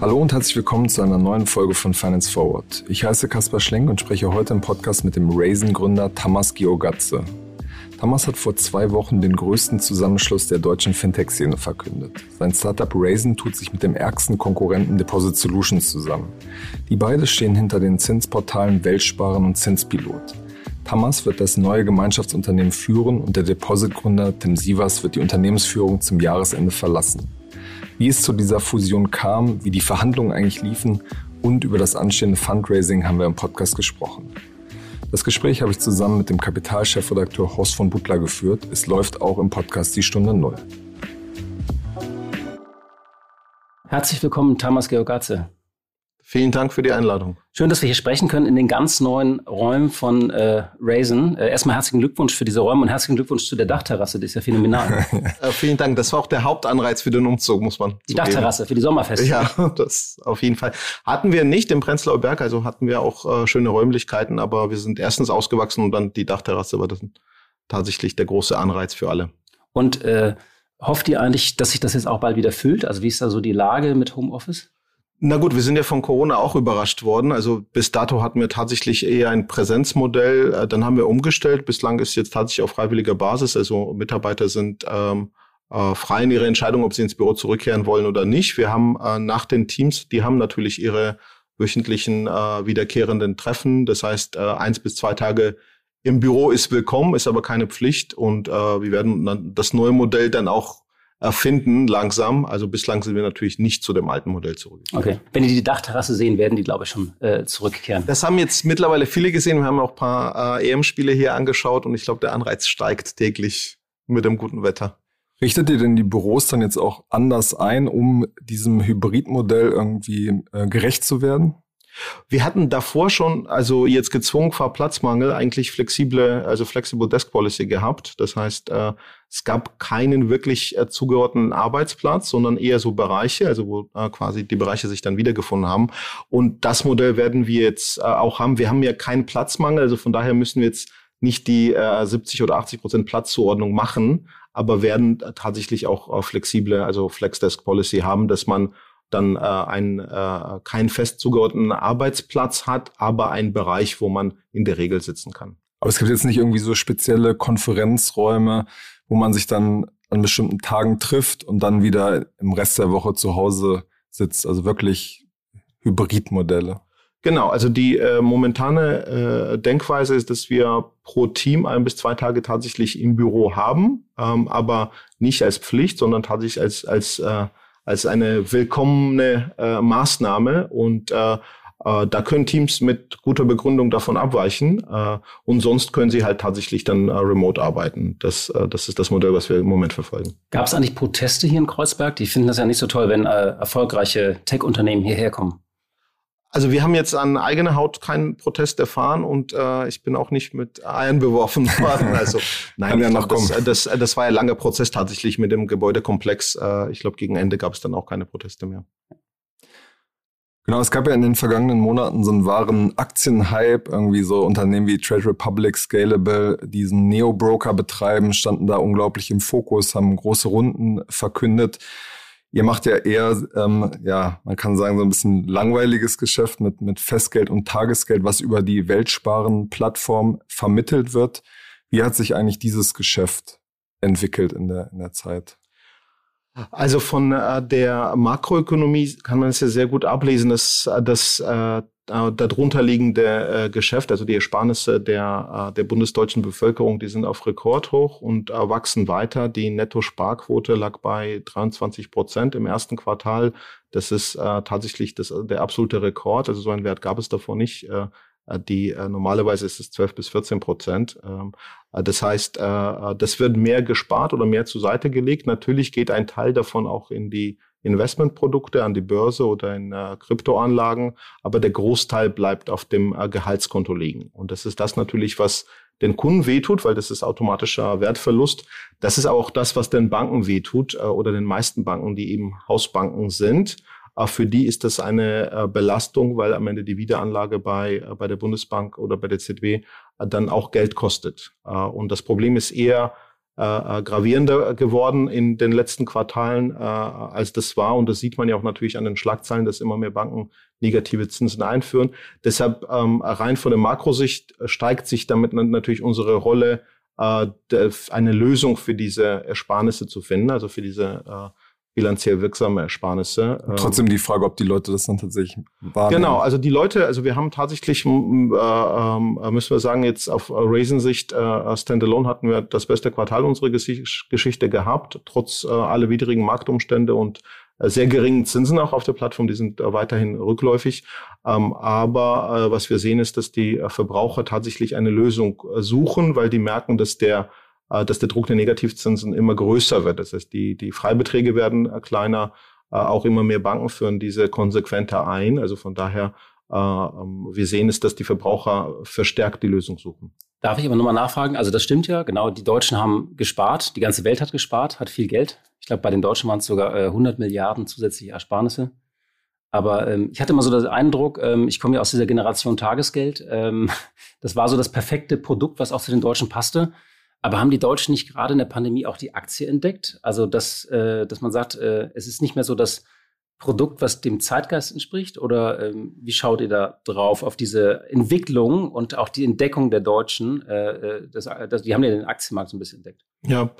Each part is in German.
Hallo und herzlich willkommen zu einer neuen Folge von Finance Forward. Ich heiße Kaspar Schlenk und spreche heute im Podcast mit dem Raisin-Gründer Tamas Giogatze. Tamas hat vor zwei Wochen den größten Zusammenschluss der deutschen Fintech-Szene verkündet. Sein Startup Raisin tut sich mit dem ärgsten Konkurrenten Deposit Solutions zusammen. Die beide stehen hinter den Zinsportalen Weltsparen und Zinspilot. Tamas wird das neue Gemeinschaftsunternehmen führen und der Deposit-Gründer Tim Sievers wird die Unternehmensführung zum Jahresende verlassen. Wie es zu dieser Fusion kam, wie die Verhandlungen eigentlich liefen und über das anstehende Fundraising haben wir im Podcast gesprochen. Das Gespräch habe ich zusammen mit dem Kapitalchefredakteur Horst von Butler geführt. Es läuft auch im Podcast die Stunde Null. Herzlich willkommen, Thomas Georgatze. Vielen Dank für die Einladung. Schön, dass wir hier sprechen können in den ganz neuen Räumen von äh, Raisin. Äh, erstmal herzlichen Glückwunsch für diese Räume und herzlichen Glückwunsch zu der Dachterrasse, die ist ja phänomenal. äh, vielen Dank, das war auch der Hauptanreiz für den Umzug, muss man Die zugeben. Dachterrasse für die Sommerfeste. Ja, das auf jeden Fall. Hatten wir nicht im Prenzlauer Berg, also hatten wir auch äh, schöne Räumlichkeiten, aber wir sind erstens ausgewachsen und dann die Dachterrasse war das tatsächlich der große Anreiz für alle. Und äh, hofft ihr eigentlich, dass sich das jetzt auch bald wieder füllt? Also wie ist da so die Lage mit Homeoffice? Na gut, wir sind ja von Corona auch überrascht worden. Also bis dato hatten wir tatsächlich eher ein Präsenzmodell. Äh, dann haben wir umgestellt. Bislang ist jetzt tatsächlich auf freiwilliger Basis. Also Mitarbeiter sind ähm, äh, frei in ihrer Entscheidung, ob sie ins Büro zurückkehren wollen oder nicht. Wir haben äh, nach den Teams, die haben natürlich ihre wöchentlichen äh, wiederkehrenden Treffen. Das heißt, äh, eins bis zwei Tage im Büro ist willkommen, ist aber keine Pflicht. Und äh, wir werden das neue Modell dann auch erfinden langsam. Also bislang sind wir natürlich nicht zu dem alten Modell zurück. Okay. Wenn die die Dachterrasse sehen, werden die, glaube ich, schon äh, zurückkehren. Das haben jetzt mittlerweile viele gesehen. Wir haben auch ein paar äh, EM-Spiele hier angeschaut und ich glaube, der Anreiz steigt täglich mit dem guten Wetter. Richtet ihr denn die Büros dann jetzt auch anders ein, um diesem Hybridmodell irgendwie äh, gerecht zu werden? Wir hatten davor schon, also jetzt gezwungen vor Platzmangel, eigentlich flexible, also Flexible Desk Policy gehabt. Das heißt, äh, es gab keinen wirklich äh, zugeordneten Arbeitsplatz, sondern eher so Bereiche, also wo äh, quasi die Bereiche sich dann wiedergefunden haben. Und das Modell werden wir jetzt äh, auch haben. Wir haben ja keinen Platzmangel, also von daher müssen wir jetzt nicht die äh, 70 oder 80 Prozent Platzzuordnung machen, aber werden tatsächlich auch äh, flexible, also Flex Desk Policy haben, dass man dann äh, ein, äh, keinen fest zugeordneten Arbeitsplatz hat, aber einen Bereich, wo man in der Regel sitzen kann. Aber es gibt jetzt nicht irgendwie so spezielle Konferenzräume, wo man sich dann an bestimmten Tagen trifft und dann wieder im Rest der Woche zu Hause sitzt. Also wirklich Hybridmodelle. Genau, also die äh, momentane äh, Denkweise ist, dass wir pro Team ein bis zwei Tage tatsächlich im Büro haben, ähm, aber nicht als Pflicht, sondern tatsächlich als, als äh, als eine willkommene äh, Maßnahme und äh, äh, da können Teams mit guter Begründung davon abweichen äh, und sonst können sie halt tatsächlich dann äh, remote arbeiten. Das, äh, das ist das Modell, was wir im Moment verfolgen. Gab es eigentlich Proteste hier in Kreuzberg? Die finden das ja nicht so toll, wenn äh, erfolgreiche Tech-Unternehmen hierher kommen. Also wir haben jetzt an eigener Haut keinen Protest erfahren und äh, ich bin auch nicht mit Eiern beworfen worden. Also nein, ja noch das, das, das war ja langer Prozess tatsächlich mit dem Gebäudekomplex. Äh, ich glaube, gegen Ende gab es dann auch keine Proteste mehr. Genau, es gab ja in den vergangenen Monaten so einen wahren Aktienhype. Irgendwie so Unternehmen wie Trade Republic, Scalable, diesen Neo-Broker betreiben, standen da unglaublich im Fokus, haben große Runden verkündet. Ihr macht ja eher, ähm, ja, man kann sagen, so ein bisschen langweiliges Geschäft mit, mit Festgeld und Tagesgeld, was über die Weltsparen-Plattform vermittelt wird. Wie hat sich eigentlich dieses Geschäft entwickelt in der, in der Zeit? Also von äh, der Makroökonomie kann man es ja sehr gut ablesen, dass, dass äh, äh, darunter liegende äh, Geschäft, also die Ersparnisse der, äh, der bundesdeutschen Bevölkerung, die sind auf Rekordhoch und äh, wachsen weiter. Die Netto-Sparquote lag bei 23 Prozent im ersten Quartal. Das ist äh, tatsächlich das, der absolute Rekord. Also so einen Wert gab es davor nicht. Äh, äh die äh, normalerweise ist es 12 bis 14 Prozent. Ähm, äh, das heißt, äh, das wird mehr gespart oder mehr zur Seite gelegt. Natürlich geht ein Teil davon auch in die Investmentprodukte an die Börse oder in äh, Kryptoanlagen, aber der Großteil bleibt auf dem äh, Gehaltskonto liegen. Und das ist das natürlich, was den Kunden wehtut, weil das ist automatischer Wertverlust. Das ist auch das, was den Banken wehtut äh, oder den meisten Banken, die eben Hausbanken sind. Äh, für die ist das eine äh, Belastung, weil am Ende die Wiederanlage bei, äh, bei der Bundesbank oder bei der ZW dann auch Geld kostet. Und das Problem ist eher, äh, gravierender geworden in den letzten Quartalen, äh, als das war. Und das sieht man ja auch natürlich an den Schlagzeilen, dass immer mehr Banken negative Zinsen einführen. Deshalb ähm, rein von der Makrosicht steigt sich damit natürlich unsere Rolle, äh, eine Lösung für diese Ersparnisse zu finden, also für diese äh, bilanziell wirksame Ersparnisse. Trotzdem die Frage, ob die Leute das dann tatsächlich wahrnehmen. Genau, also die Leute, also wir haben tatsächlich, äh, äh, müssen wir sagen, jetzt auf Raisin-Sicht äh, Standalone hatten wir das beste Quartal unserer Geschichte gehabt, trotz äh, aller widrigen Marktumstände und äh, sehr geringen Zinsen auch auf der Plattform, die sind äh, weiterhin rückläufig. Ähm, aber äh, was wir sehen, ist, dass die Verbraucher tatsächlich eine Lösung suchen, weil die merken, dass der dass der Druck der Negativzinsen immer größer wird. Das heißt, die, die Freibeträge werden äh, kleiner, äh, auch immer mehr Banken führen diese konsequenter ein. Also von daher, ähm, wir sehen es, dass die Verbraucher verstärkt die Lösung suchen. Darf ich aber nochmal nachfragen? Also das stimmt ja, genau. Die Deutschen haben gespart, die ganze Welt hat gespart, hat viel Geld. Ich glaube, bei den Deutschen waren es sogar 100 Milliarden zusätzliche Ersparnisse. Aber ähm, ich hatte immer so den Eindruck, ähm, ich komme ja aus dieser Generation Tagesgeld. Ähm, das war so das perfekte Produkt, was auch zu den Deutschen passte. Aber haben die Deutschen nicht gerade in der Pandemie auch die Aktie entdeckt? Also, dass, äh, dass man sagt, äh, es ist nicht mehr so das Produkt, was dem Zeitgeist entspricht? Oder ähm, wie schaut ihr da drauf, auf diese Entwicklung und auch die Entdeckung der Deutschen? Äh, äh das, das, die haben ja den Aktienmarkt so ein bisschen entdeckt. Ja,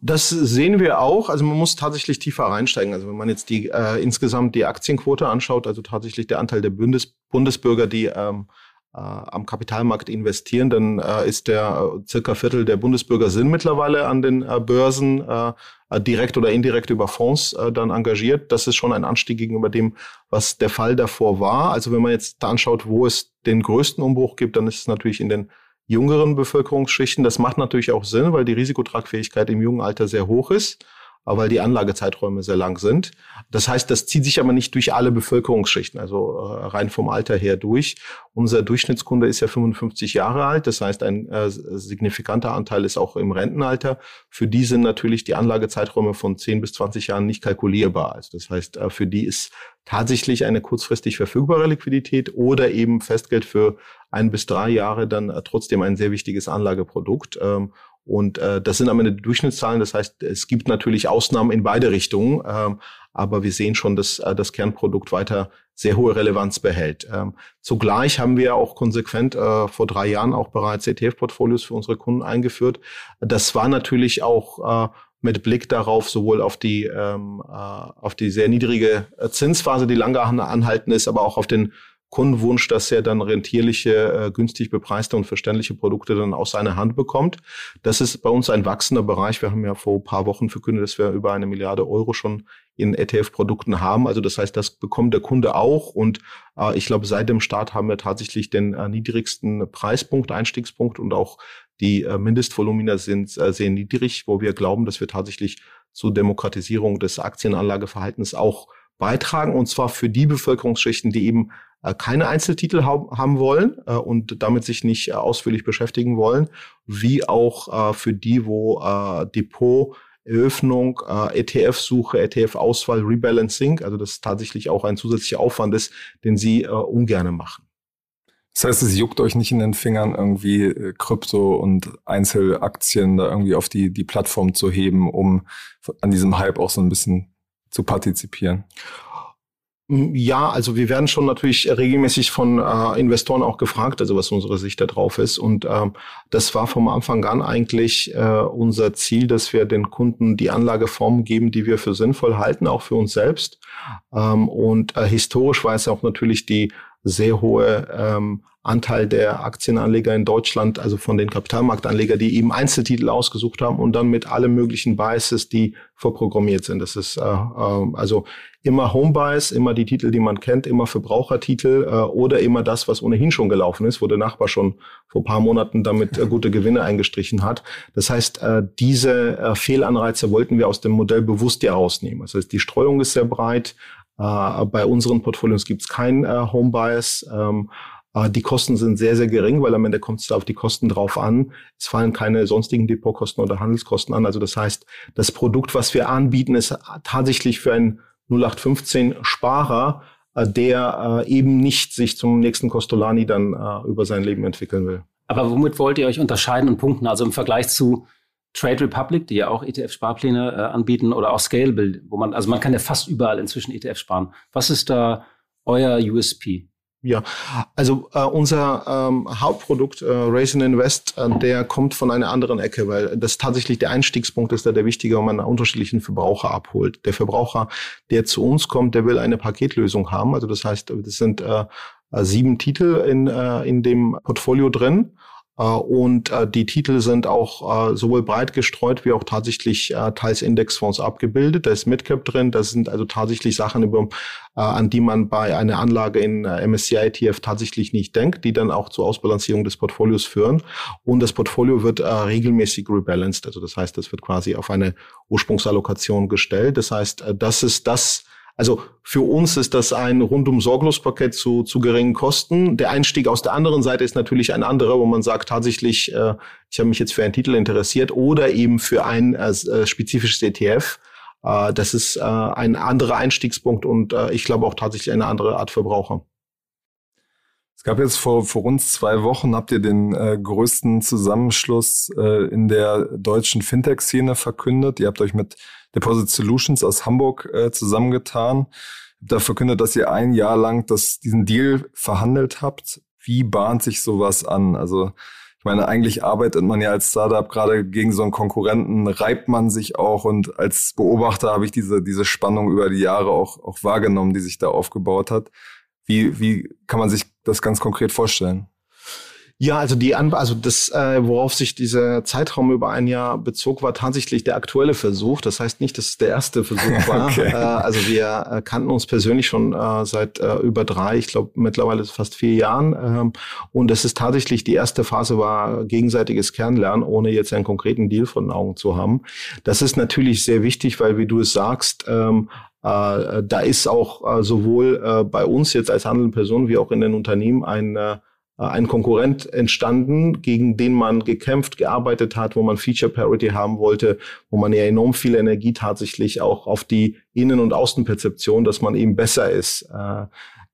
das sehen wir auch. Also man muss tatsächlich tiefer reinsteigen. Also wenn man jetzt die äh, insgesamt die Aktienquote anschaut, also tatsächlich der Anteil der Bundes Bundesbürger, die ähm, äh, am Kapitalmarkt investieren, dann äh, ist der äh, circa Viertel der Bundesbürger sind mittlerweile an den äh, Börsen äh, direkt oder indirekt über Fonds äh, dann engagiert. Das ist schon ein Anstieg gegenüber dem, was der Fall davor war. Also wenn man jetzt da anschaut, wo es den größten Umbruch gibt, dann ist es natürlich in den jüngeren Bevölkerungsschichten. Das macht natürlich auch Sinn, weil die Risikotragfähigkeit im jungen Alter sehr hoch ist weil die Anlagezeiträume sehr lang sind. Das heißt, das zieht sich aber nicht durch alle Bevölkerungsschichten, also äh, rein vom Alter her durch. Unser Durchschnittskunde ist ja 55 Jahre alt, das heißt, ein äh, signifikanter Anteil ist auch im Rentenalter. Für die sind natürlich die Anlagezeiträume von 10 bis 20 Jahren nicht kalkulierbar. Also das heißt, äh, für die ist tatsächlich eine kurzfristig verfügbare Liquidität oder eben Festgeld für ein bis drei Jahre dann äh, trotzdem ein sehr wichtiges Anlageprodukt. Ähm, und äh, das sind am Ende Durchschnittszahlen. Das heißt, es gibt natürlich Ausnahmen in beide Richtungen, ähm, aber wir sehen schon, dass äh, das Kernprodukt weiter sehr hohe Relevanz behält. Ähm, zugleich haben wir auch konsequent äh, vor drei Jahren auch bereits ETF-Portfolios für unsere Kunden eingeführt. Das war natürlich auch äh, mit Blick darauf, sowohl auf die, ähm, äh, auf die sehr niedrige Zinsphase, die lange anhalten ist, aber auch auf den Kundenwunsch, dass er dann rentierliche, äh, günstig bepreiste und verständliche Produkte dann aus seiner Hand bekommt. Das ist bei uns ein wachsender Bereich. Wir haben ja vor ein paar Wochen verkündet, dass wir über eine Milliarde Euro schon in ETF-Produkten haben. Also das heißt, das bekommt der Kunde auch. Und äh, ich glaube, seit dem Start haben wir tatsächlich den äh, niedrigsten Preispunkt, Einstiegspunkt und auch die äh, Mindestvolumina sind äh, sehr niedrig, wo wir glauben, dass wir tatsächlich zur Demokratisierung des Aktienanlageverhaltens auch beitragen. Und zwar für die Bevölkerungsschichten, die eben keine Einzeltitel haben wollen äh, und damit sich nicht äh, ausführlich beschäftigen wollen, wie auch für die, wo Depot Eröffnung, ETF-Suche, ETF-Auswahl, Rebalancing, also das tatsächlich auch ein zusätzlicher Aufwand ist, den sie ungerne machen. Das heißt, es juckt euch nicht in den Fingern, irgendwie Krypto und Einzelaktien da irgendwie auf die, die Plattform zu heben, um an diesem Hype auch so ein bisschen zu partizipieren? Ja, also wir werden schon natürlich regelmäßig von äh, Investoren auch gefragt, also was unsere Sicht da drauf ist. Und ähm, das war vom Anfang an eigentlich äh, unser Ziel, dass wir den Kunden die Anlageform geben, die wir für sinnvoll halten, auch für uns selbst. Ähm, und äh, historisch war es auch natürlich die sehr hohe ähm, Anteil der Aktienanleger in Deutschland, also von den Kapitalmarktanleger, die eben Einzeltitel ausgesucht haben und dann mit allen möglichen Biases, die vorprogrammiert sind. Das ist äh, äh, also immer Home Bias, immer die Titel, die man kennt, immer Verbrauchertitel äh, oder immer das, was ohnehin schon gelaufen ist, wo der Nachbar schon vor paar Monaten damit äh, gute Gewinne eingestrichen hat. Das heißt, äh, diese äh, Fehlanreize wollten wir aus dem Modell bewusst ja rausnehmen. Das heißt, die Streuung ist sehr breit. Äh, bei unseren Portfolios gibt es kein äh, Home Bias. Ähm, äh, die Kosten sind sehr, sehr gering, weil am Ende kommt es auf die Kosten drauf an. Es fallen keine sonstigen Depotkosten oder Handelskosten an. Also das heißt, das Produkt, was wir anbieten, ist tatsächlich für einen 0815 Sparer, äh, der eben nicht sich zum nächsten Costolani dann über sein Leben entwickeln will. Aber womit wollt ihr euch unterscheiden und punkten? Also im Vergleich zu Trade Republic, die ja auch ETF-Sparpläne äh, anbieten, oder auch Scalable, wo man, also man kann ja fast überall inzwischen ETF sparen. Was ist da euer USP? Ja, also äh, unser ähm, Hauptprodukt, äh, Raise Invest, äh, der kommt von einer anderen Ecke, weil das tatsächlich der Einstiegspunkt ist da der wichtige, wenn man einen unterschiedlichen Verbraucher abholt. Der Verbraucher, der zu uns kommt, der will eine Paketlösung haben. Also das heißt, das sind äh, sieben Titel in, äh, in dem Portfolio drin. Äh, und äh, die Titel sind auch äh, sowohl breit gestreut wie auch tatsächlich teils Indexfonds abgebildet. Da ist Midcap drin. Das sind also tatsächlich Sachen, über, an die man bei einer Anlage in MSCI ETF tatsächlich nicht denkt, die dann auch zur Ausbalancierung des Portfolios führen. Und das Portfolio wird regelmäßig rebalanced. Also das heißt, das wird quasi auf eine Ursprungsallokation gestellt. Das heißt, das ist das, also für uns ist das ein rundum sorglos Paket zu, zu geringen Kosten. Der Einstieg aus der anderen Seite ist natürlich ein anderer, wo man sagt, tatsächlich, äh, ich habe mich jetzt für einen Titel interessiert oder eben für ein äh, äh spezifisches ETF. Äh, das ist äh, ein anderer Einstiegspunkt und äh, ich glaube auch tatsächlich eine andere Art Verbraucher. Es gab jetzt vor, vor rund zwei Wochen, habt ihr den äh, größten Zusammenschluss äh, in der deutschen Fintech-Szene verkündet. Ihr habt euch mit Deposit Solutions aus Hamburg äh, zusammengetan. Da verkündet, dass ihr ein Jahr lang das, diesen Deal verhandelt habt. Wie bahnt sich sowas an? Also ich meine, eigentlich arbeitet man ja als Startup gerade gegen so einen Konkurrenten, reibt man sich auch und als Beobachter habe ich diese, diese Spannung über die Jahre auch, auch wahrgenommen, die sich da aufgebaut hat. Wie, wie kann man sich das ganz konkret vorstellen? Ja, also die An also das, äh, worauf sich dieser Zeitraum über ein Jahr bezog, war tatsächlich der aktuelle Versuch. Das heißt nicht, dass es der erste Versuch war. okay. äh, also wir äh, kannten uns persönlich schon äh, seit äh, über drei, ich glaube mittlerweile fast vier Jahren. Ähm, und es ist tatsächlich die erste Phase war gegenseitiges Kernlernen, ohne jetzt einen konkreten Deal von den Augen zu haben. Das ist natürlich sehr wichtig, weil wie du es sagst, ähm, äh, da ist auch äh, sowohl äh, bei uns jetzt als handelnde Person wie auch in den Unternehmen ein, äh, ein Konkurrent entstanden, gegen den man gekämpft, gearbeitet hat, wo man Feature Parity haben wollte, wo man ja enorm viel Energie tatsächlich auch auf die Innen- und Außenperzeption, dass man eben besser ist, äh,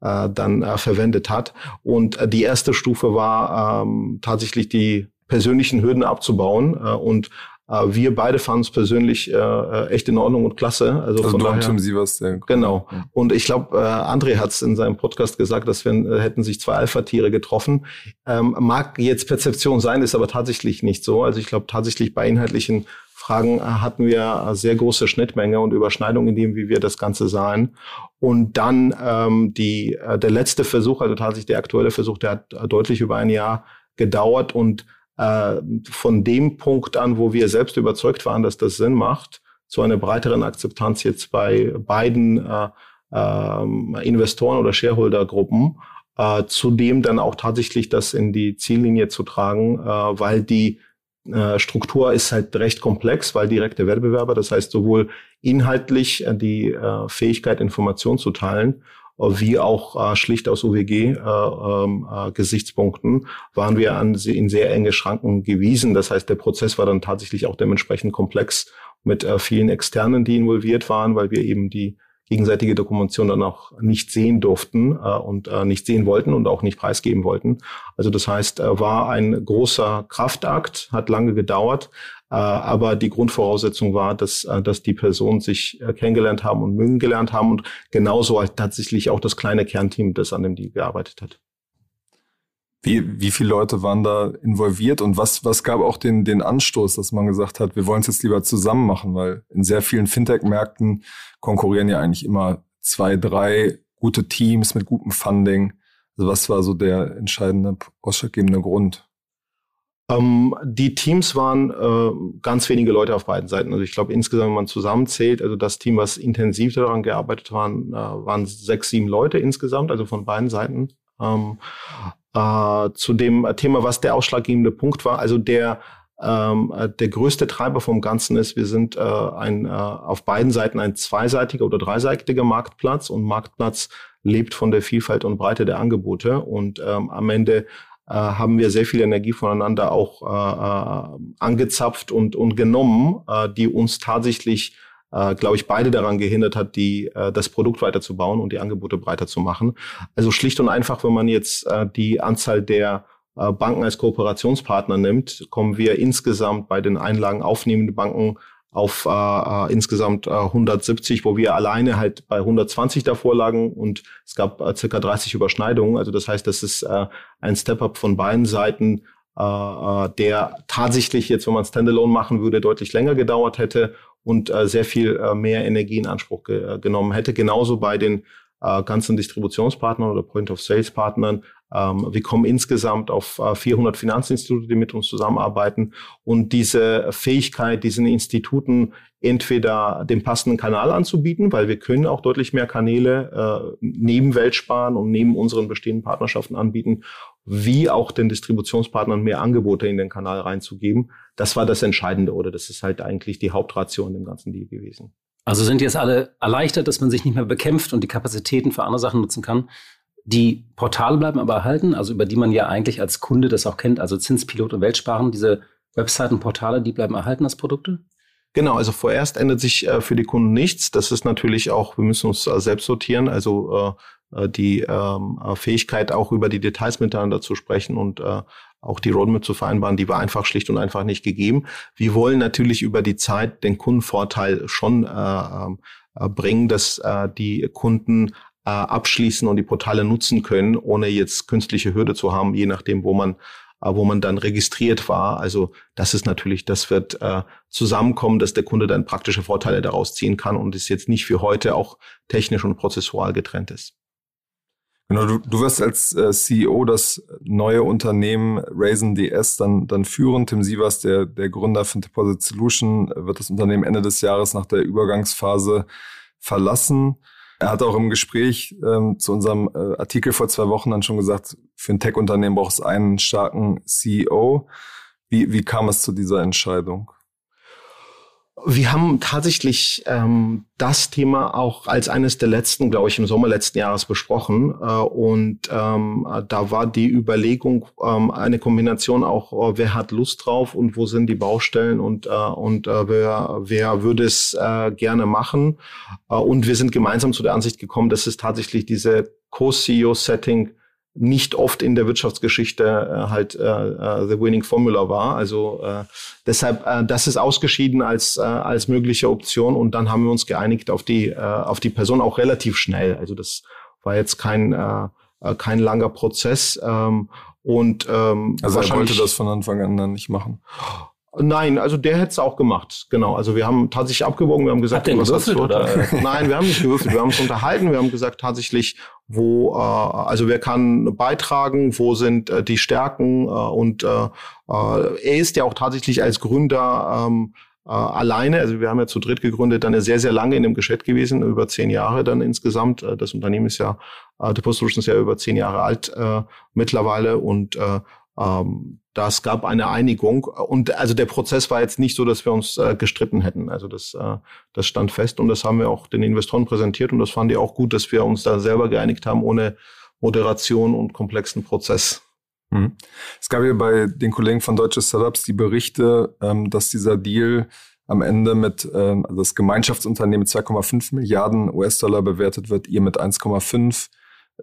äh, dann äh, verwendet hat. Und äh, die erste Stufe war ähm, tatsächlich die persönlichen Hürden abzubauen äh, und äh, wir beide fanden es persönlich äh, äh, echt in Ordnung und klasse. Also, also von du daher, Tim Sievers, der Genau. Und ich glaube, äh, André hat es in seinem Podcast gesagt, dass wenn äh, hätten sich zwei Alpha-Tiere getroffen. Ähm, mag jetzt Perzeption sein, ist aber tatsächlich nicht so. Also ich glaube tatsächlich bei inhaltlichen Fragen äh, hatten wir sehr große Schnittmenge und Überschneidung in dem, wie wir das Ganze sahen. Und dann ähm, die, äh, der letzte Versuch, also tatsächlich der aktuelle Versuch, der hat deutlich über ein Jahr gedauert und äh, von dem Punkt an, wo wir selbst überzeugt waren, dass das Sinn macht, zu einer breiteren Akzeptanz jetzt bei beiden äh, äh, Investoren oder Shareholdergruppen, äh, zudem dann auch tatsächlich das in die Ziellinie zu tragen, äh, weil die äh, Struktur ist halt recht komplex, weil direkte Wettbewerber, das heißt sowohl inhaltlich äh, die äh, Fähigkeit, Informationen zu teilen wie auch äh, schlicht aus UWG-Gesichtspunkten äh, ähm, äh, waren wir an, in sehr enge Schranken gewiesen. Das heißt, der Prozess war dann tatsächlich auch dementsprechend komplex mit äh, vielen Externen, die involviert waren, weil wir eben die gegenseitige Dokumentation dann auch nicht sehen durften äh, und äh, nicht sehen wollten und auch nicht preisgeben wollten. Also das heißt, äh, war ein großer Kraftakt, hat lange gedauert, äh, aber die Grundvoraussetzung war, dass, äh, dass die Personen sich äh, kennengelernt haben und mögen gelernt haben und genauso halt tatsächlich auch das kleine Kernteam, das an dem die gearbeitet hat. Wie, wie viele Leute waren da involviert und was, was gab auch den, den Anstoß, dass man gesagt hat, wir wollen es jetzt lieber zusammen machen, weil in sehr vielen Fintech-Märkten konkurrieren ja eigentlich immer zwei, drei gute Teams mit gutem Funding. Also was war so der entscheidende, ausschlaggebende Grund? Ähm, die Teams waren äh, ganz wenige Leute auf beiden Seiten. Also ich glaube insgesamt, wenn man zusammenzählt, also das Team, was intensiv daran gearbeitet waren, äh, waren sechs, sieben Leute insgesamt, also von beiden Seiten. Ähm, äh, zu dem Thema, was der ausschlaggebende Punkt war, also der ähm, äh, der größte Treiber vom Ganzen ist, wir sind äh, ein, äh, auf beiden Seiten ein zweiseitiger oder dreiseitiger Marktplatz und Marktplatz lebt von der Vielfalt und Breite der Angebote. Und ähm, am Ende äh, haben wir sehr viel Energie voneinander auch äh, äh, angezapft und, und genommen, äh, die uns tatsächlich, äh, glaube ich, beide daran gehindert hat, die, äh, das Produkt weiterzubauen und die Angebote breiter zu machen. Also schlicht und einfach, wenn man jetzt äh, die Anzahl der äh, Banken als Kooperationspartner nimmt, kommen wir insgesamt bei den Einlagen aufnehmenden Banken auf äh, äh, insgesamt äh, 170, wo wir alleine halt bei 120 davor lagen und es gab äh, circa 30 Überschneidungen. Also das heißt, das ist äh, ein Step-up von beiden Seiten, äh, äh, der tatsächlich jetzt, wenn man Standalone machen würde, deutlich länger gedauert hätte und äh, sehr viel äh, mehr Energie in Anspruch ge äh, genommen hätte. Genauso bei den äh, ganzen Distributionspartnern oder Point-of-Sales-Partnern. Ähm, wir kommen insgesamt auf äh, 400 Finanzinstitute, die mit uns zusammenarbeiten. Und diese Fähigkeit, diesen Instituten entweder den passenden Kanal anzubieten, weil wir können auch deutlich mehr Kanäle äh, neben Weltsparen und neben unseren bestehenden Partnerschaften anbieten, wie auch den Distributionspartnern mehr Angebote in den Kanal reinzugeben. Das war das Entscheidende oder das ist halt eigentlich die Hauptration im ganzen Deal gewesen. Also sind jetzt alle erleichtert, dass man sich nicht mehr bekämpft und die Kapazitäten für andere Sachen nutzen kann. Die Portale bleiben aber erhalten, also über die man ja eigentlich als Kunde das auch kennt, also Zinspilot und Weltsparen, diese Webseiten, Portale, die bleiben erhalten als Produkte? Genau, also vorerst ändert sich äh, für die Kunden nichts. Das ist natürlich auch, wir müssen uns äh, selbst sortieren, also äh, äh die ähm, äh, Fähigkeit auch über die Details miteinander zu sprechen und äh, auch die Roadmap zu vereinbaren, die war einfach schlicht und einfach nicht gegeben. Wir wollen natürlich über die Zeit den Kundenvorteil schon äh, äh, bringen, dass äh, die Kunden äh, abschließen und die Portale nutzen können, ohne jetzt künstliche Hürde zu haben, je nachdem, wo man wo man dann registriert war. Also das ist natürlich, das wird äh, zusammenkommen, dass der Kunde dann praktische Vorteile daraus ziehen kann und es jetzt nicht für heute auch technisch und prozessual getrennt ist. Genau, du, du wirst als äh, CEO das neue Unternehmen Raisin DS dann, dann führen. Tim Sievers, der, der Gründer von Deposit Solution, wird das Unternehmen Ende des Jahres nach der Übergangsphase verlassen. Er hat auch im Gespräch ähm, zu unserem äh, Artikel vor zwei Wochen dann schon gesagt, für ein Tech-Unternehmen braucht es einen starken CEO. Wie, wie kam es zu dieser Entscheidung? Wir haben tatsächlich ähm, das Thema auch als eines der letzten, glaube ich, im Sommer letzten Jahres besprochen. Äh, und ähm, da war die Überlegung ähm, eine Kombination auch, äh, wer hat Lust drauf und wo sind die Baustellen und, äh, und äh, wer, wer würde es äh, gerne machen. Äh, und wir sind gemeinsam zu der Ansicht gekommen, dass es tatsächlich diese Co-CEO-Setting nicht oft in der Wirtschaftsgeschichte äh, halt äh, äh, the winning formula war. Also äh, deshalb, äh, das ist ausgeschieden als äh, als mögliche Option und dann haben wir uns geeinigt auf die äh, auf die Person auch relativ schnell. Also das war jetzt kein äh, äh kein langer Prozess ähm, und ähm, also er wollte das von Anfang an dann nicht machen. Nein, also der hätte es auch gemacht. Genau. Also wir haben tatsächlich abgewogen, wir haben gesagt, Hat was gewürfelt, oder? Nein, wir haben nicht gewürfelt, wir haben uns unterhalten, wir haben gesagt tatsächlich, wo, äh, also wer kann beitragen, wo sind äh, die Stärken äh, und äh, äh, er ist ja auch tatsächlich als Gründer ähm, äh, alleine, also wir haben ja zu dritt gegründet, dann sehr, sehr lange in dem Geschäft gewesen, über zehn Jahre dann insgesamt. Äh, das Unternehmen ist ja, äh, The Post Solutions ist ja über zehn Jahre alt äh, mittlerweile und äh, ähm, das gab eine Einigung und also der Prozess war jetzt nicht so, dass wir uns äh, gestritten hätten. Also das, äh, das stand fest und das haben wir auch den Investoren präsentiert und das fand ich auch gut, dass wir uns da selber geeinigt haben ohne Moderation und komplexen Prozess. Mhm. Es gab ja bei den Kollegen von Deutsche Startups die Berichte, ähm, dass dieser Deal am Ende mit, ähm, also das Gemeinschaftsunternehmen mit 2,5 Milliarden US-Dollar bewertet wird, ihr mit 1,5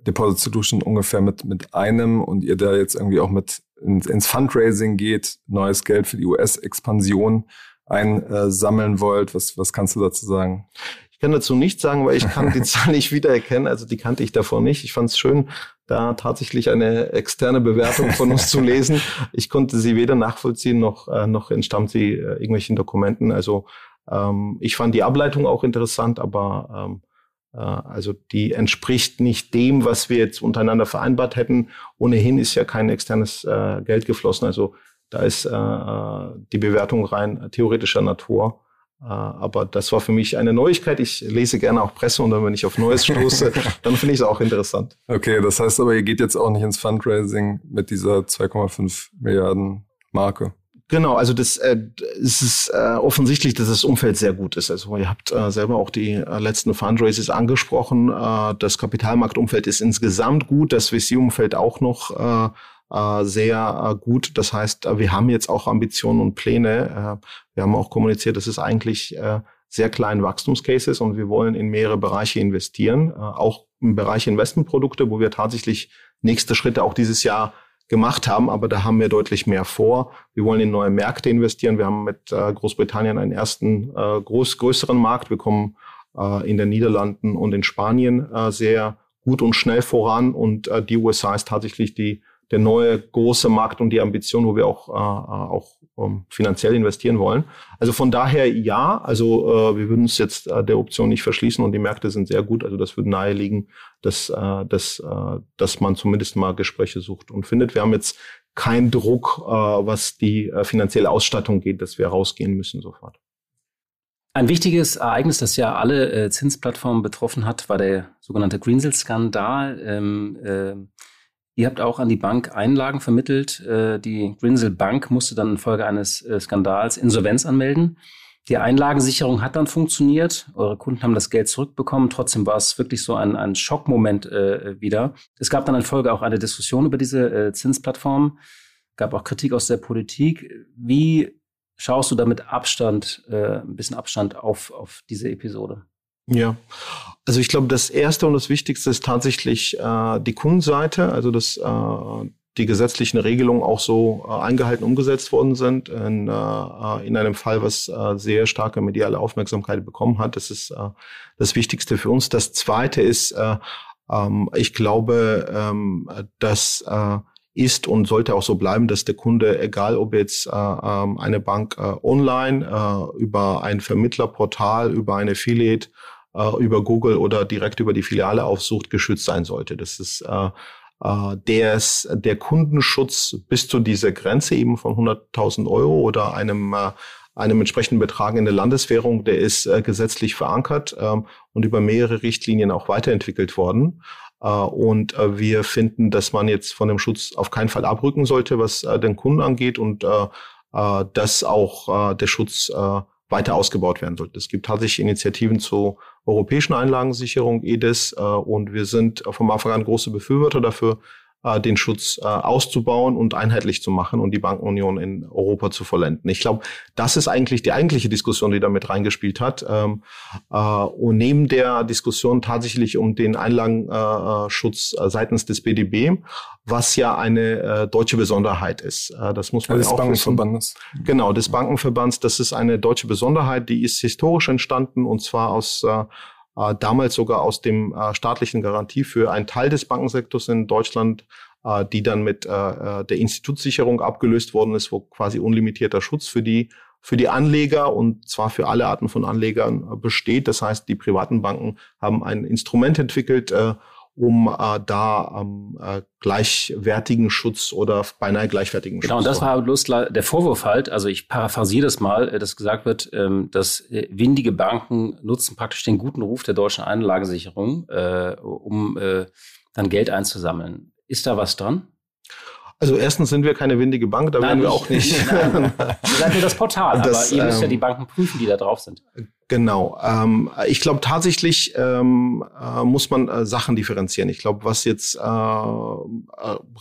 Deposit Solution ungefähr mit, mit einem und ihr da jetzt irgendwie auch mit ins, ins Fundraising geht, neues Geld für die US-Expansion einsammeln wollt. Was, was kannst du dazu sagen? Ich kann dazu nichts sagen, weil ich kann die Zahl nicht wiedererkennen. Also die kannte ich davor nicht. Ich fand es schön, da tatsächlich eine externe Bewertung von uns zu lesen. Ich konnte sie weder nachvollziehen noch, äh, noch entstammt sie äh, irgendwelchen Dokumenten. Also ähm, ich fand die Ableitung auch interessant, aber ähm, äh, also die entspricht nicht dem, was wir jetzt untereinander vereinbart hätten. Ohnehin ist ja kein externes äh, Geld geflossen. Also da ist äh, äh die Bewertung rein theoretischer Natur. Äh, aber das war für mich eine Neuigkeit. Ich lese gerne auch Presse und dann, wenn ich auf Neues stoße, dann finde ich es auch interessant. Okay, das heißt aber, ihr geht jetzt auch nicht ins Fundraising mit dieser 2,5 Milliarden Marke. Genau, also das äh, es ist äh, offensichtlich, dass das Umfeld sehr gut ist. Also ihr habt äh, selber auch die äh, letzten Fundraises angesprochen. Äh, das Kapitalmarktumfeld ist insgesamt gut, das VC-Umfeld auch noch äh, äh, sehr äh, gut. Das heißt, äh, wir haben jetzt auch Ambitionen und Pläne. Äh, wir haben auch kommuniziert, dass es eigentlich äh, sehr kleinen Wachstumscases und wir wollen in mehrere Bereiche investieren, äh, auch im Bereich Investmentprodukte, wo wir tatsächlich nächste Schritte auch dieses Jahr gemacht haben, aber da haben wir deutlich mehr vor. Wir wollen in neue Märkte investieren. Wir haben mit äh, Großbritannien einen ersten äh, groß, größeren Markt. Wir kommen äh, in den Niederlanden und in Spanien äh, sehr gut und schnell voran und äh, die USA ist tatsächlich die der neue große Markt und die Ambition, wo wir auch, auch ähm, finanziell investieren wollen. Also von daher ja, also äh, wir würden uns jetzt äh, der Option nicht verschließen und die Märkte sind sehr gut. Also das würde naheliegen, dass, äh, dass, äh, dass man zumindest mal Gespräche sucht und findet. Wir haben jetzt keinen Druck, äh, was die äh, finanzielle Ausstattung geht, dass wir rausgehen müssen sofort. Ein wichtiges Ereignis, das ja alle äh, Zinsplattformen betroffen hat, war der sogenannte Greensill-Skandal. Ähm, äh, Ihr habt auch an die Bank Einlagen vermittelt. Äh, die Grinsel Bank musste dann infolge eines äh, Skandals Insolvenz anmelden. Die Einlagensicherung hat dann funktioniert. Eure Kunden haben das Geld zurückbekommen. Trotzdem war es wirklich so ein, ein Schockmoment äh, wieder. Es gab dann in Folge auch eine Diskussion über diese äh, Zinsplattform. Gab auch Kritik aus der Politik. Wie schaust du damit Abstand, äh, ein bisschen Abstand auf, auf diese Episode? Ja, also ich glaube, das Erste und das Wichtigste ist tatsächlich äh, die Kundenseite, also dass äh, die gesetzlichen Regelungen auch so äh, eingehalten umgesetzt worden sind. In, äh, in einem Fall, was äh, sehr starke mediale Aufmerksamkeit bekommen hat. Das ist äh, das Wichtigste für uns. Das Zweite ist, äh, ähm, ich glaube, ähm, dass äh, ist und sollte auch so bleiben, dass der Kunde, egal ob jetzt äh, ähm, eine Bank äh, online, äh, über ein Vermittlerportal, über ein Affiliate äh, über Google oder direkt über die Filiale aufsucht, geschützt sein sollte. Das ist äh, äh, der, ist, der Kundenschutz bis zu dieser Grenze eben von 100.000 Euro oder einem äh, einem entsprechenden Betrag in der Landeswährung, der ist äh, gesetzlich verankert ähm, und über mehrere Richtlinien auch weiterentwickelt worden. Äh, und äh, wir finden, dass man jetzt von dem Schutz auf keinen Fall abrücken sollte, was äh, den Kunden angeht und äh, dass auch der Schutz weiter ausgebaut werden sollte. Es gibt tatsächlich Initiativen zur europäischen Einlagensicherung, EDIS, äh, und wir sind vom Anfang an große Befürworter dafür, äh, den Schutz äh, auszubauen und einheitlich zu machen und die Bankenunion in Europa zu vollenden. Ich glaube, das ist eigentlich die eigentliche Diskussion, die damit reingespielt hat. Ähm, äh, und neben der Diskussion tatsächlich um den Einlagenschutz äh, seitens des BDB, was ja eine äh, deutsche Besonderheit ist. Äh, das muss man also ja auch Bankenverbandes. Wissen. Genau, des Bankenverbands. Das ist eine deutsche Besonderheit, die ist historisch entstanden und zwar aus äh, damals sogar aus dem äh, staatlichen Garantie für einen Teil des Bankensektors in Deutschland, äh, die dann mit äh, äh, der Institutssicherung abgelöst worden ist, wo quasi unlimitierter Schutz für die für die Anleger und zwar für alle Arten von Anlegern äh, besteht. Das heißt, die privaten Banken haben ein Instrument entwickelt, äh, um äh, da ähm, äh, gleichwertigen Schutz oder beinahe gleichwertigen genau, Schutz. Genau, und das war bloß der Vorwurf halt, also ich paraphrasiere das mal, äh, dass gesagt wird, ähm, dass äh, windige Banken nutzen praktisch den guten Ruf der deutschen Einlagensicherung, äh, um äh, dann Geld einzusammeln. Ist da was dran? Also erstens sind wir keine windige Bank, da Nein, werden wir auch nicht. Nein, Ihr seid nur das Portal, das, aber ihr müsst ähm, ja die Banken prüfen, die da drauf sind. Genau. Ähm, ich glaube tatsächlich ähm, äh, muss man äh, Sachen differenzieren. Ich glaube, was jetzt äh, äh,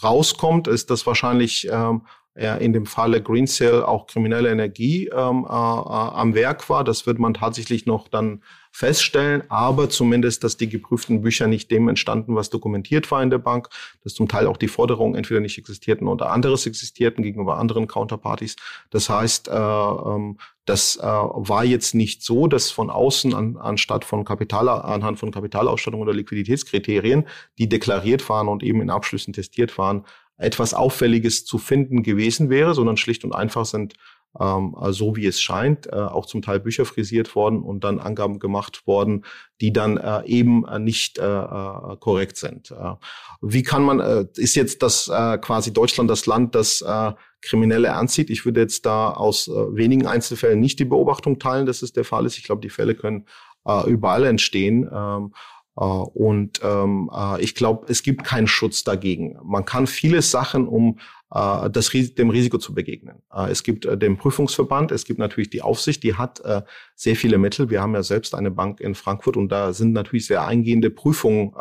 rauskommt, ist, dass wahrscheinlich ähm, ja, in dem Falle Green Sale auch kriminelle Energie ähm, äh, äh, am Werk war. Das wird man tatsächlich noch dann feststellen, aber zumindest, dass die geprüften Bücher nicht dem entstanden, was dokumentiert war in der Bank, dass zum Teil auch die Forderungen entweder nicht existierten oder anderes existierten gegenüber anderen Counterparties. Das heißt, äh, ähm, das äh, war jetzt nicht so, dass von außen an, anstatt von Kapital, anhand von Kapitalausstattung oder Liquiditätskriterien, die deklariert waren und eben in Abschlüssen testiert waren, etwas Auffälliges zu finden gewesen wäre, sondern schlicht und einfach sind ähm, so wie es scheint, äh, auch zum Teil Bücher frisiert worden und dann Angaben gemacht worden, die dann äh, eben äh, nicht äh, äh korrekt sind. Äh, wie kann man, ist jetzt das quasi Deutschland das Land, das Kriminelle anzieht? Ich würde jetzt da aus wenigen Einzelfällen nicht die Beobachtung teilen, dass es der Fall ist. Ich glaube, die Fälle können überall entstehen. Ähm, äh, und ähm, äh, ich glaube, es gibt keinen Schutz dagegen. Man kann viele Sachen, um äh, das, dem Risiko zu begegnen. Es gibt den Prüfungsverband, es gibt natürlich die Aufsicht, die hat sehr viele Mittel. Wir haben ja selbst eine Bank in Frankfurt und da sind natürlich sehr eingehende Prüfungen,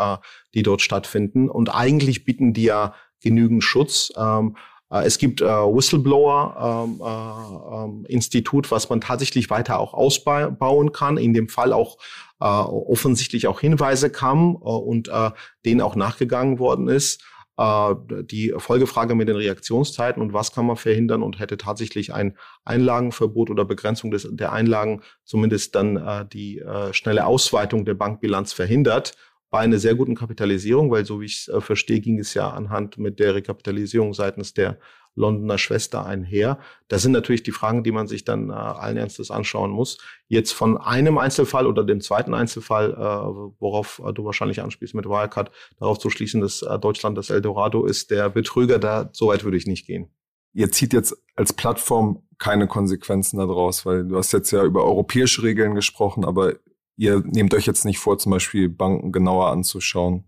die dort stattfinden. Und eigentlich bieten die ja genügend Schutz. Ähm, es gibt äh, Whistleblower-Institut, ähm, äh, was man tatsächlich weiter auch ausbauen kann. In dem Fall auch äh, offensichtlich auch Hinweise kamen äh, und äh, denen auch nachgegangen worden ist. Äh, die Folgefrage mit den Reaktionszeiten und was kann man verhindern und hätte tatsächlich ein Einlagenverbot oder Begrenzung des, der Einlagen zumindest dann äh, die äh, schnelle Ausweitung der Bankbilanz verhindert bei einer sehr guten Kapitalisierung, weil so wie ich es äh, verstehe, ging es ja anhand mit der Rekapitalisierung seitens der Londoner Schwester einher. Das sind natürlich die Fragen, die man sich dann äh, allen Ernstes anschauen muss. Jetzt von einem Einzelfall oder dem zweiten Einzelfall, äh, worauf äh, du wahrscheinlich anspielst mit Wirecard, darauf zu schließen, dass äh, Deutschland das Eldorado ist, der Betrüger, da so weit würde ich nicht gehen. Ihr zieht jetzt als Plattform keine Konsequenzen daraus, weil du hast jetzt ja über europäische Regeln gesprochen, aber ihr nehmt euch jetzt nicht vor, zum Beispiel Banken genauer anzuschauen.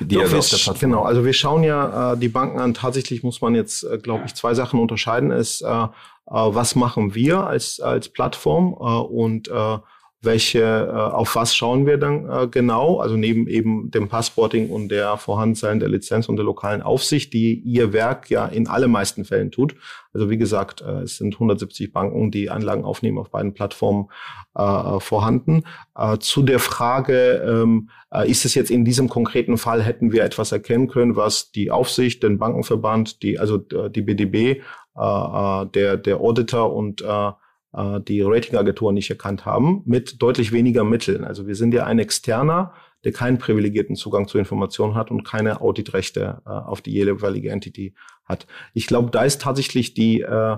Die Doch, wir, genau, also wir schauen ja äh, die Banken an. Tatsächlich muss man jetzt, äh, glaube ich, zwei Sachen unterscheiden. Ist, äh, äh, was machen wir als, als Plattform äh, und äh, welche, äh, auf was schauen wir dann äh, genau? Also neben eben dem Passporting und der Vorhandensein der Lizenz und der lokalen Aufsicht, die ihr Werk ja in allermeisten Fällen tut. Also wie gesagt, äh, es sind 170 Banken, die Anlagen aufnehmen auf beiden Plattformen äh, vorhanden. Äh, zu der Frage, ähm, äh, ist es jetzt in diesem konkreten Fall, hätten wir etwas erkennen können, was die Aufsicht, den Bankenverband, die, also die BDB, der, der Auditor und äh, die Ratingagenturen nicht erkannt haben, mit deutlich weniger Mitteln. Also wir sind ja ein externer, der keinen privilegierten Zugang zu Informationen hat und keine Auditrechte äh, auf die jeweilige Entity hat. Ich glaube, da ist tatsächlich die äh,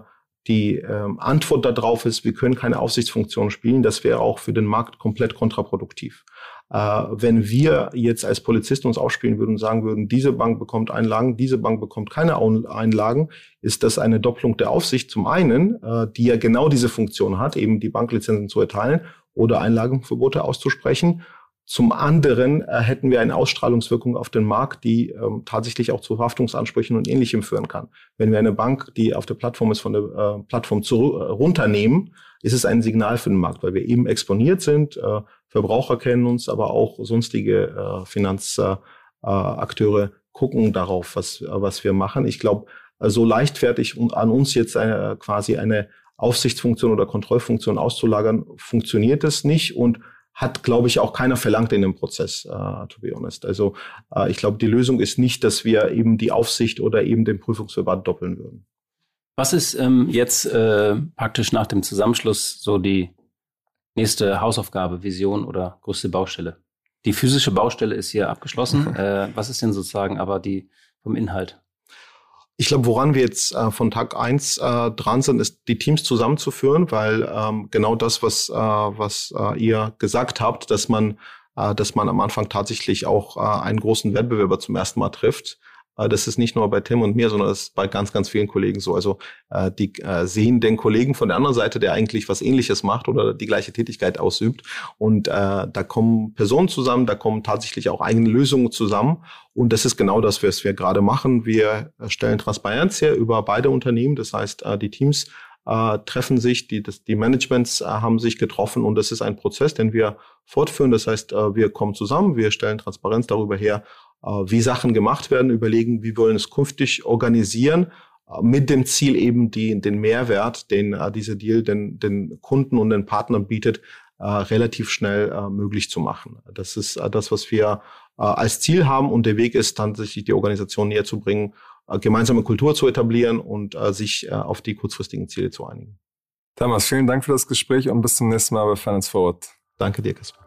die ähm, Antwort darauf ist, wir können keine Aufsichtsfunktion spielen. Das wäre auch für den Markt komplett kontraproduktiv. Äh, wenn wir jetzt als Polizisten uns aufspielen würden und sagen würden, diese Bank bekommt Einlagen, diese Bank bekommt keine Einlagen, ist das eine Doppelung der Aufsicht zum einen, äh, die ja genau diese Funktion hat, eben die Banklizenzen zu erteilen oder Einlagenverbote auszusprechen. Zum anderen äh, hätten wir eine Ausstrahlungswirkung auf den Markt, die ähm, tatsächlich auch zu Haftungsansprüchen und Ähnlichem führen kann. Wenn wir eine Bank, die auf der Plattform ist, von der äh, Plattform zu, äh, runternehmen, ist es ein Signal für den Markt, weil wir eben exponiert sind. Äh, Verbraucher kennen uns, aber auch sonstige äh, Finanzakteure äh, gucken darauf, was, was wir machen. Ich glaube, so leichtfertig an uns jetzt eine, quasi eine Aufsichtsfunktion oder Kontrollfunktion auszulagern, funktioniert es nicht und hat, glaube ich, auch keiner verlangt in dem Prozess, uh, to be honest. Also uh, ich glaube, die Lösung ist nicht, dass wir eben die Aufsicht oder eben den Prüfungsverband doppeln würden. Was ist ähm, jetzt äh, praktisch nach dem Zusammenschluss so die nächste Hausaufgabe, Vision oder größte Baustelle? Die physische Baustelle ist hier abgeschlossen. äh, was ist denn sozusagen aber die vom Inhalt? Ich glaube, woran wir jetzt äh, von Tag eins äh, dran sind, ist die Teams zusammenzuführen, weil ähm, genau das, was, äh, was äh, ihr gesagt habt, dass man, äh, dass man am Anfang tatsächlich auch äh, einen großen Wettbewerber zum ersten Mal trifft, das ist nicht nur bei Tim und mir, sondern das ist bei ganz, ganz vielen Kollegen so. Also äh, die äh, sehen den Kollegen von der anderen Seite, der eigentlich was Ähnliches macht oder die gleiche Tätigkeit ausübt. Und äh, da kommen Personen zusammen, da kommen tatsächlich auch eigene Lösungen zusammen. Und das ist genau das, was wir gerade machen. Wir stellen Transparenz her über beide Unternehmen. Das heißt, äh, die Teams äh, treffen sich, die, die Managements äh, haben sich getroffen und das ist ein Prozess, den wir fortführen. Das heißt, äh, wir kommen zusammen, wir stellen Transparenz darüber her äh, wie Sachen gemacht werden, überlegen, wie wollen es künftig organisieren, äh, mit dem Ziel eben die, den Mehrwert, den äh, dieser Deal den, den Kunden und den Partnern bietet, relativ schnell möglich zu machen. Das ist das, was wir als Ziel haben und der Weg ist tatsächlich die Organisation näher zu bringen, gemeinsame Kultur zu etablieren und sich auf die kurzfristigen Ziele zu einigen. Thomas, vielen Dank für das Gespräch und bis zum nächsten Mal bei Finance Forward. Danke dir, Kaspar.